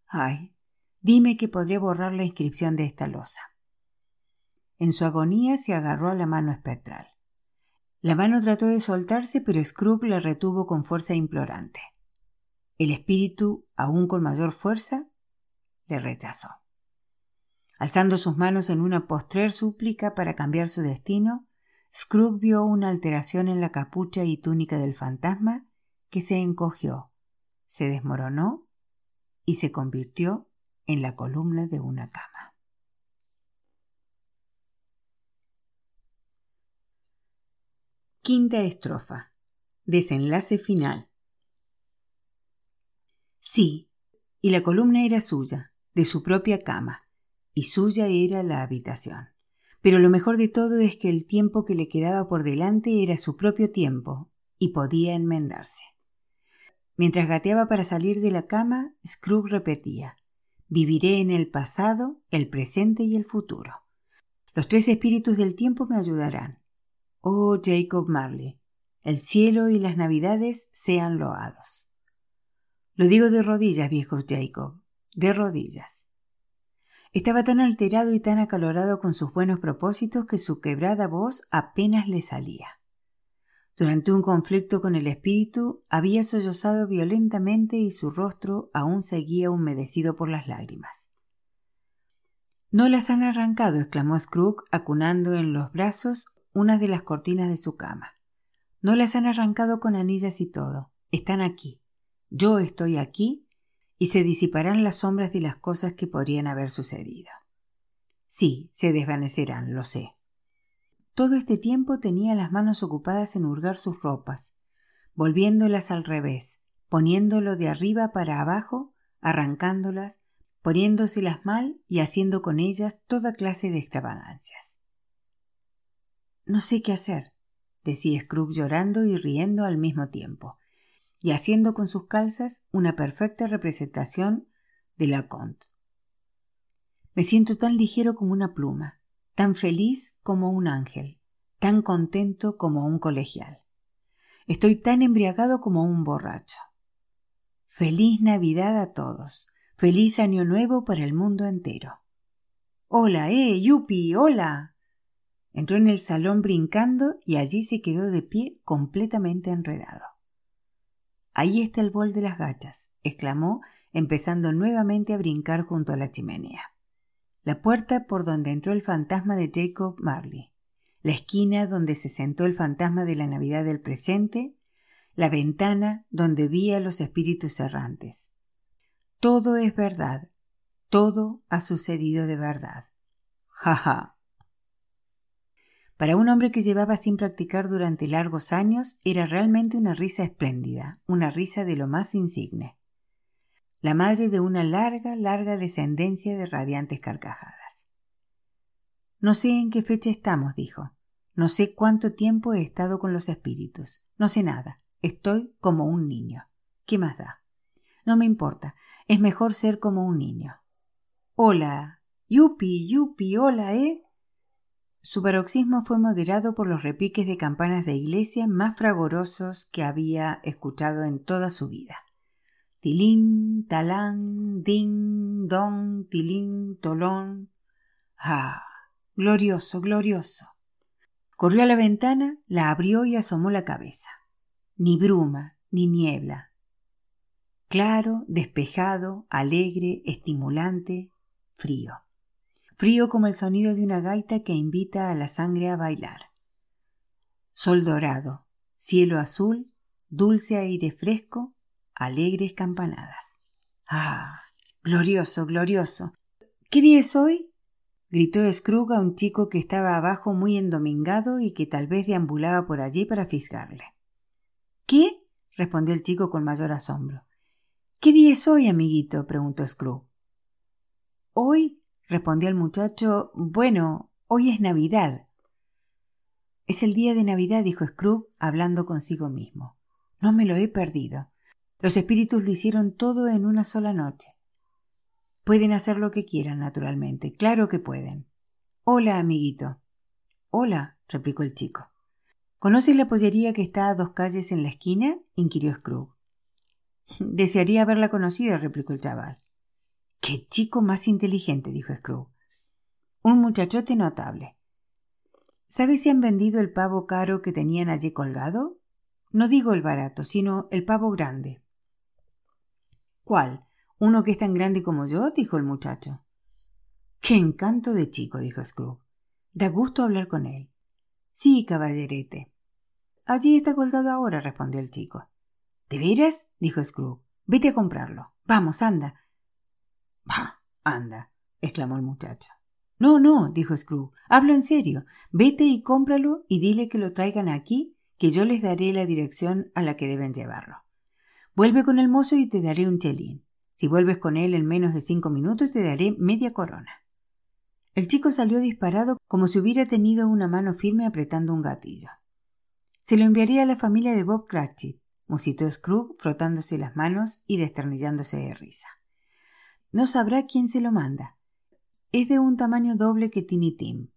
Ay, dime que podré borrar la inscripción de esta losa. En su agonía se agarró a la mano espectral. La mano trató de soltarse, pero Scrooge la retuvo con fuerza implorante. El espíritu, aún con mayor fuerza, le rechazó. Alzando sus manos en una postrer súplica para cambiar su destino, Scrooge vio una alteración en la capucha y túnica del fantasma que se encogió, se desmoronó y se convirtió en la columna de una cama. Quinta estrofa. Desenlace final. Sí, y la columna era suya, de su propia cama, y suya era la habitación. Pero lo mejor de todo es que el tiempo que le quedaba por delante era su propio tiempo, y podía enmendarse. Mientras gateaba para salir de la cama, Scrooge repetía Viviré en el pasado, el presente y el futuro. Los tres espíritus del tiempo me ayudarán. Oh Jacob Marley, el cielo y las navidades sean loados. Lo digo de rodillas, viejo Jacob, de rodillas. Estaba tan alterado y tan acalorado con sus buenos propósitos que su quebrada voz apenas le salía. Durante un conflicto con el espíritu había sollozado violentamente y su rostro aún seguía humedecido por las lágrimas. No las han arrancado, exclamó Scrooge, acunando en los brazos una de las cortinas de su cama. No las han arrancado con anillas y todo. Están aquí yo estoy aquí y se disiparán las sombras de las cosas que podrían haber sucedido. Sí, se desvanecerán, lo sé. Todo este tiempo tenía las manos ocupadas en hurgar sus ropas, volviéndolas al revés, poniéndolo de arriba para abajo, arrancándolas, poniéndoselas mal y haciendo con ellas toda clase de extravagancias. No sé qué hacer, decía Scrooge llorando y riendo al mismo tiempo y haciendo con sus calzas una perfecta representación de la Comte. Me siento tan ligero como una pluma, tan feliz como un ángel, tan contento como un colegial. Estoy tan embriagado como un borracho. Feliz Navidad a todos. Feliz Año Nuevo para el mundo entero. Hola, eh, Yupi, hola. Entró en el salón brincando y allí se quedó de pie completamente enredado. Ahí está el bol de las gachas, exclamó, empezando nuevamente a brincar junto a la chimenea. La puerta por donde entró el fantasma de Jacob Marley, la esquina donde se sentó el fantasma de la Navidad del presente, la ventana donde vi a los espíritus errantes. Todo es verdad, todo ha sucedido de verdad. Ja ja. Para un hombre que llevaba sin practicar durante largos años, era realmente una risa espléndida, una risa de lo más insigne. La madre de una larga, larga descendencia de radiantes carcajadas. No sé en qué fecha estamos, dijo. No sé cuánto tiempo he estado con los espíritus. No sé nada. Estoy como un niño. ¿Qué más da? No me importa. Es mejor ser como un niño. Hola. Yupi, yupi, hola, ¿eh? Su paroxismo fue moderado por los repiques de campanas de iglesia más fragorosos que había escuchado en toda su vida. Tilín, talán, din, don, tilín, tolón. Ah, glorioso, glorioso. Corrió a la ventana, la abrió y asomó la cabeza. Ni bruma, ni niebla. Claro, despejado, alegre, estimulante, frío. Frío como el sonido de una gaita que invita a la sangre a bailar. Sol dorado, cielo azul, dulce aire fresco, alegres campanadas. ¡Ah! Glorioso, glorioso. ¿Qué día es hoy? gritó Scrooge a un chico que estaba abajo muy endomingado y que tal vez deambulaba por allí para fisgarle. ¿Qué? respondió el chico con mayor asombro. ¿Qué día es hoy, amiguito? preguntó Scrooge. Hoy, respondió el muchacho, bueno, hoy es Navidad. Es el día de Navidad, dijo Scrooge, hablando consigo mismo. No me lo he perdido. Los espíritus lo hicieron todo en una sola noche. Pueden hacer lo que quieran, naturalmente. Claro que pueden. Hola, amiguito. Hola, replicó el chico. ¿Conoces la pollería que está a dos calles en la esquina? inquirió Scrooge. Desearía haberla conocido, replicó el chaval. Qué chico más inteligente, dijo Scrooge. Un muchachote notable. ¿Sabes si han vendido el pavo caro que tenían allí colgado? No digo el barato, sino el pavo grande. ¿Cuál? ¿Uno que es tan grande como yo? dijo el muchacho. Qué encanto de chico, dijo Scrooge. Da gusto hablar con él. Sí, caballerete. Allí está colgado ahora, respondió el chico. ¿De veras? dijo Scrooge. Vete a comprarlo. Vamos, anda. Bah, anda, exclamó el muchacho. No, no, dijo Scrooge. Hablo en serio. Vete y cómpralo y dile que lo traigan aquí, que yo les daré la dirección a la que deben llevarlo. Vuelve con el mozo y te daré un chelín. Si vuelves con él en menos de cinco minutos te daré media corona. El chico salió disparado como si hubiera tenido una mano firme apretando un gatillo. Se lo enviaría a la familia de Bob Cratchit, musitó Scrooge frotándose las manos y desternillándose de risa. No sabrá quién se lo manda. Es de un tamaño doble que Tiny Tim.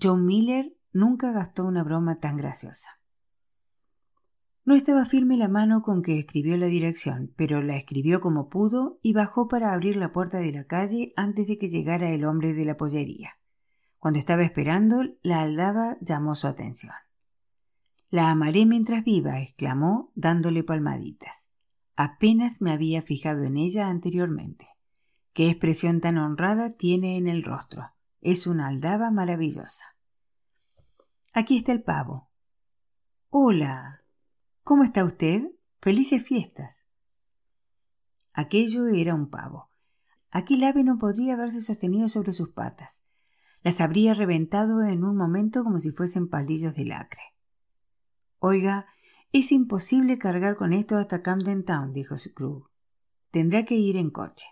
John Miller nunca gastó una broma tan graciosa. No estaba firme la mano con que escribió la dirección, pero la escribió como pudo y bajó para abrir la puerta de la calle antes de que llegara el hombre de la pollería. Cuando estaba esperando, la aldaba llamó su atención. La amaré mientras viva, exclamó, dándole palmaditas. Apenas me había fijado en ella anteriormente. Qué expresión tan honrada tiene en el rostro. Es una aldaba maravillosa. Aquí está el pavo. Hola, ¿Cómo está usted? Felices fiestas. Aquello era un pavo. Aquel ave no podría haberse sostenido sobre sus patas. Las habría reventado en un momento como si fuesen palillos de lacre. Oiga, es imposible cargar con esto hasta Camden Town, dijo Scrooge. Tendrá que ir en coche.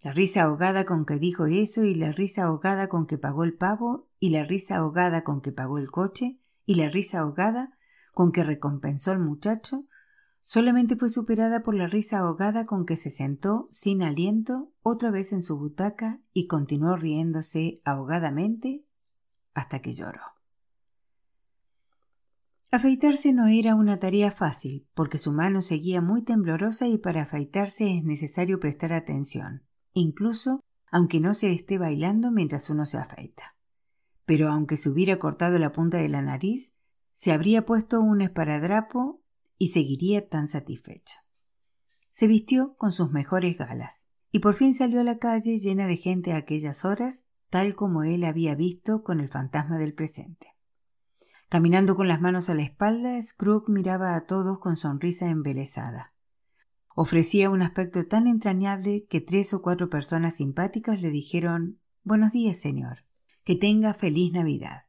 La risa ahogada con que dijo eso y la risa ahogada con que pagó el pavo y la risa ahogada con que pagó el coche y la risa ahogada con que recompensó al muchacho solamente fue superada por la risa ahogada con que se sentó sin aliento otra vez en su butaca y continuó riéndose ahogadamente hasta que lloró. Afeitarse no era una tarea fácil, porque su mano seguía muy temblorosa y para afeitarse es necesario prestar atención, incluso aunque no se esté bailando mientras uno se afeita. Pero aunque se hubiera cortado la punta de la nariz, se habría puesto un esparadrapo y seguiría tan satisfecho. Se vistió con sus mejores galas y por fin salió a la calle llena de gente a aquellas horas, tal como él había visto con el fantasma del presente. Caminando con las manos a la espalda, Scrooge miraba a todos con sonrisa embelesada. Ofrecía un aspecto tan entrañable que tres o cuatro personas simpáticas le dijeron Buenos días, señor. Que tenga feliz Navidad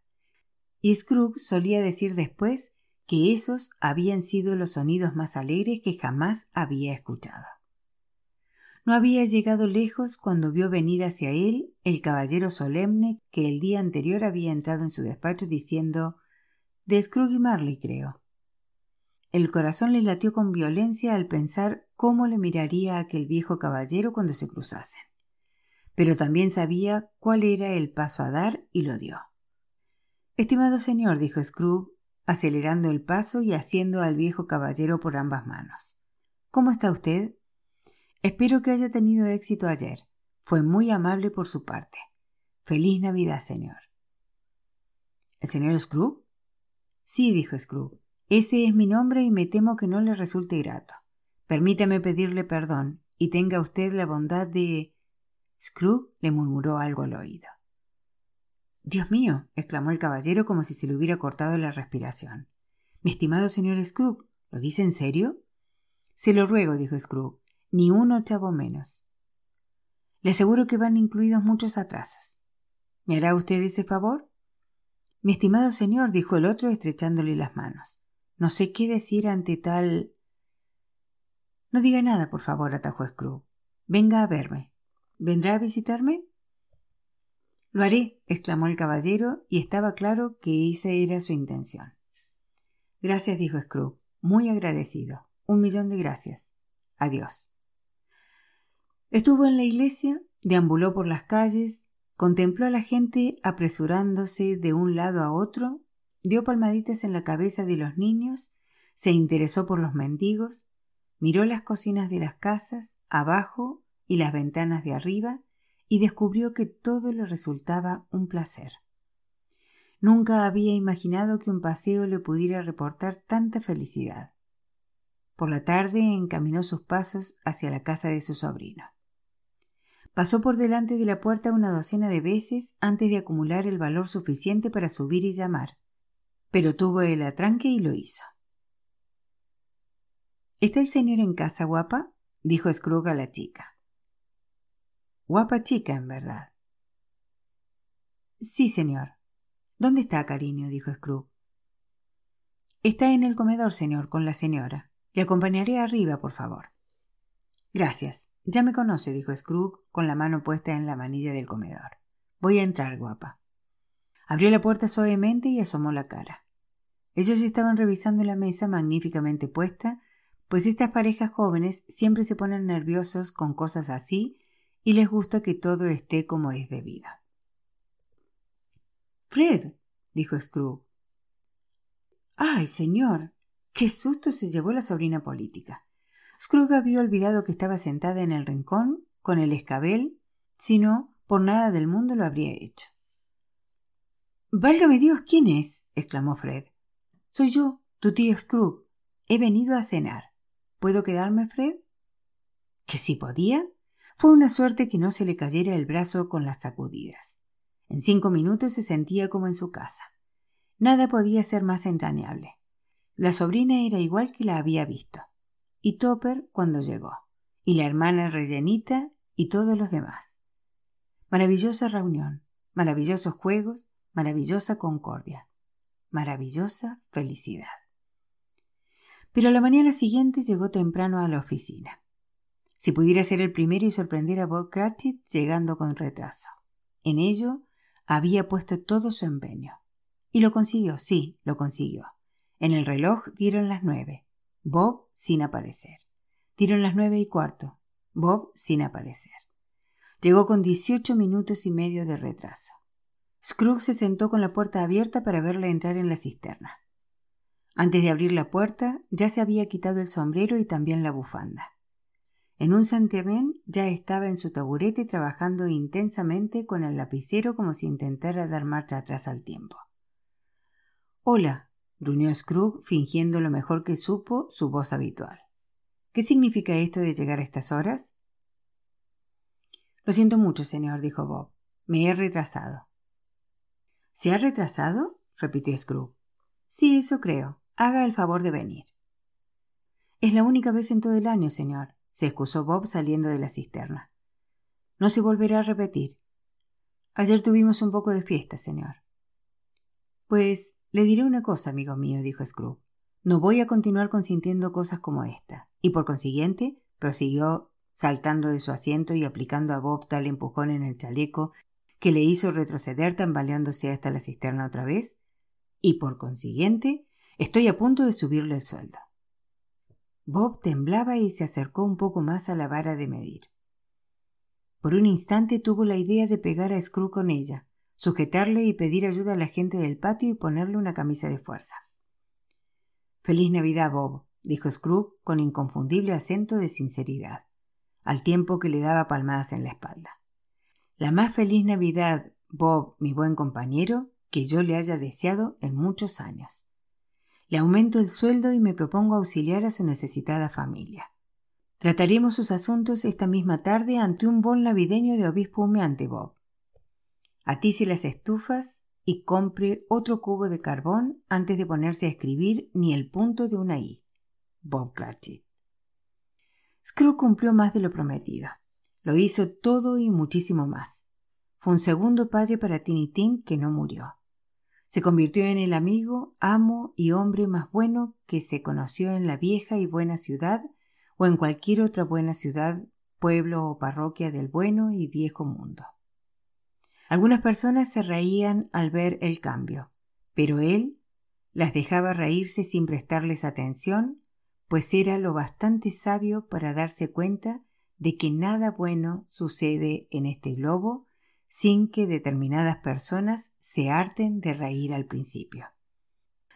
y Scrooge solía decir después que esos habían sido los sonidos más alegres que jamás había escuchado. No había llegado lejos cuando vio venir hacia él el caballero solemne que el día anterior había entrado en su despacho diciendo de Scrooge y Marley, creo. El corazón le latió con violencia al pensar cómo le miraría a aquel viejo caballero cuando se cruzasen. Pero también sabía cuál era el paso a dar y lo dio. Estimado señor, dijo Scrooge, acelerando el paso y haciendo al viejo caballero por ambas manos. ¿Cómo está usted? Espero que haya tenido éxito ayer. Fue muy amable por su parte. Feliz Navidad, señor. ¿El señor Scrooge? Sí, dijo Scrooge. Ese es mi nombre y me temo que no le resulte grato. Permítame pedirle perdón y tenga usted la bondad de. Scrooge le murmuró algo al oído. Dios mío, exclamó el caballero como si se le hubiera cortado la respiración. Mi estimado señor Scrooge, ¿lo dice en serio? Se lo ruego, dijo Scrooge ni un ochavo menos. Le aseguro que van incluidos muchos atrasos. ¿Me hará usted ese favor? Mi estimado señor, dijo el otro estrechándole las manos. No sé qué decir ante tal. No diga nada, por favor, atajó Scrooge. Venga a verme. ¿Vendrá a visitarme? Lo haré, exclamó el caballero, y estaba claro que esa era su intención. Gracias, dijo Scrooge, muy agradecido. Un millón de gracias. Adiós. Estuvo en la iglesia, deambuló por las calles, contempló a la gente apresurándose de un lado a otro, dio palmaditas en la cabeza de los niños, se interesó por los mendigos, miró las cocinas de las casas, abajo y las ventanas de arriba, y descubrió que todo le resultaba un placer. Nunca había imaginado que un paseo le pudiera reportar tanta felicidad. Por la tarde encaminó sus pasos hacia la casa de su sobrino. Pasó por delante de la puerta una docena de veces antes de acumular el valor suficiente para subir y llamar, pero tuvo el atranque y lo hizo. ¿Está el señor en casa, guapa? dijo Scrooge a la chica. Guapa chica, en verdad. Sí, señor. ¿Dónde está, cariño? dijo Scrooge. Está en el comedor, señor, con la señora. Le acompañaré arriba, por favor. Gracias. Ya me conoce, dijo Scrooge, con la mano puesta en la manilla del comedor. Voy a entrar, guapa. Abrió la puerta suavemente y asomó la cara. Ellos estaban revisando la mesa magníficamente puesta, pues estas parejas jóvenes siempre se ponen nerviosos con cosas así y les gusta que todo esté como es debido. Fred, dijo Scrooge. ¡Ay, señor! ¡Qué susto se llevó la sobrina política! Scrooge había olvidado que estaba sentada en el rincón con el escabel, si no, por nada del mundo lo habría hecho. Válgame Dios, ¿quién es? exclamó Fred. Soy yo, tu tío Scrooge. He venido a cenar. ¿Puedo quedarme, Fred? ¿Que si podía? Fue una suerte que no se le cayera el brazo con las sacudidas. En cinco minutos se sentía como en su casa. Nada podía ser más entrañable. La sobrina era igual que la había visto y Topper cuando llegó, y la hermana rellenita y todos los demás. Maravillosa reunión, maravillosos juegos, maravillosa concordia, maravillosa felicidad. Pero la mañana siguiente llegó temprano a la oficina. Si pudiera ser el primero y sorprender a Bob Cratchit llegando con retraso. En ello había puesto todo su empeño. Y lo consiguió, sí, lo consiguió. En el reloj dieron las nueve. Bob sin aparecer. Dieron las nueve y cuarto. Bob sin aparecer. Llegó con dieciocho minutos y medio de retraso. Scrooge se sentó con la puerta abierta para verla entrar en la cisterna. Antes de abrir la puerta, ya se había quitado el sombrero y también la bufanda. En un santiamén ya estaba en su taburete trabajando intensamente con el lapicero como si intentara dar marcha atrás al tiempo. Hola, gruñó Scrooge fingiendo lo mejor que supo su voz habitual. ¿Qué significa esto de llegar a estas horas? Lo siento mucho, señor, dijo Bob. Me he retrasado. ¿Se ha retrasado? repitió Scrooge. Sí, eso creo. Haga el favor de venir. Es la única vez en todo el año, señor, se excusó Bob saliendo de la cisterna. No se volverá a repetir. Ayer tuvimos un poco de fiesta, señor. Pues le diré una cosa, amigo mío, dijo Scrooge. No voy a continuar consintiendo cosas como esta. Y por consiguiente, prosiguió saltando de su asiento y aplicando a Bob tal empujón en el chaleco que le hizo retroceder tambaleándose hasta la cisterna otra vez, y por consiguiente estoy a punto de subirle el sueldo. Bob temblaba y se acercó un poco más a la vara de medir. Por un instante tuvo la idea de pegar a Screw con ella, sujetarle y pedir ayuda a la gente del patio y ponerle una camisa de fuerza. Feliz Navidad, Bob, dijo Scrooge con inconfundible acento de sinceridad, al tiempo que le daba palmadas en la espalda. La más feliz Navidad, Bob, mi buen compañero, que yo le haya deseado en muchos años. Le aumento el sueldo y me propongo auxiliar a su necesitada familia. Trataremos sus asuntos esta misma tarde ante un bol navideño de obispo humeante, Bob. Atice las estufas y compre otro cubo de carbón antes de ponerse a escribir ni el punto de una I. Bob Cratchit. Scrooge cumplió más de lo prometido. Lo hizo todo y muchísimo más. Fue un segundo padre para Tinitín que no murió. Se convirtió en el amigo, amo y hombre más bueno que se conoció en la vieja y buena ciudad o en cualquier otra buena ciudad, pueblo o parroquia del bueno y viejo mundo. Algunas personas se reían al ver el cambio, pero él las dejaba reírse sin prestarles atención, pues era lo bastante sabio para darse cuenta de que nada bueno sucede en este globo sin que determinadas personas se harten de reír al principio.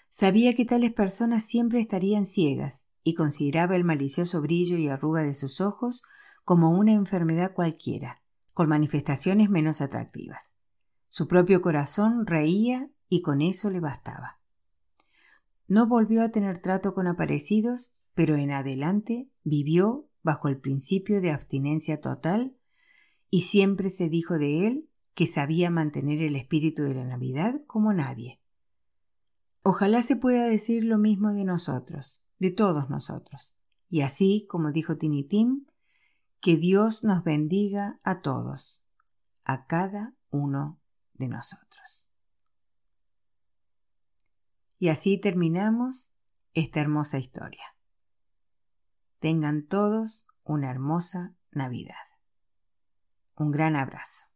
Sabía que tales personas siempre estarían ciegas y consideraba el malicioso brillo y arruga de sus ojos como una enfermedad cualquiera, con manifestaciones menos atractivas. Su propio corazón reía y con eso le bastaba. No volvió a tener trato con aparecidos, pero en adelante vivió bajo el principio de abstinencia total y siempre se dijo de él que sabía mantener el espíritu de la Navidad como nadie. Ojalá se pueda decir lo mismo de nosotros, de todos nosotros. Y así, como dijo Tinitín, que Dios nos bendiga a todos, a cada uno de nosotros. Y así terminamos esta hermosa historia. Tengan todos una hermosa Navidad. Un gran abrazo.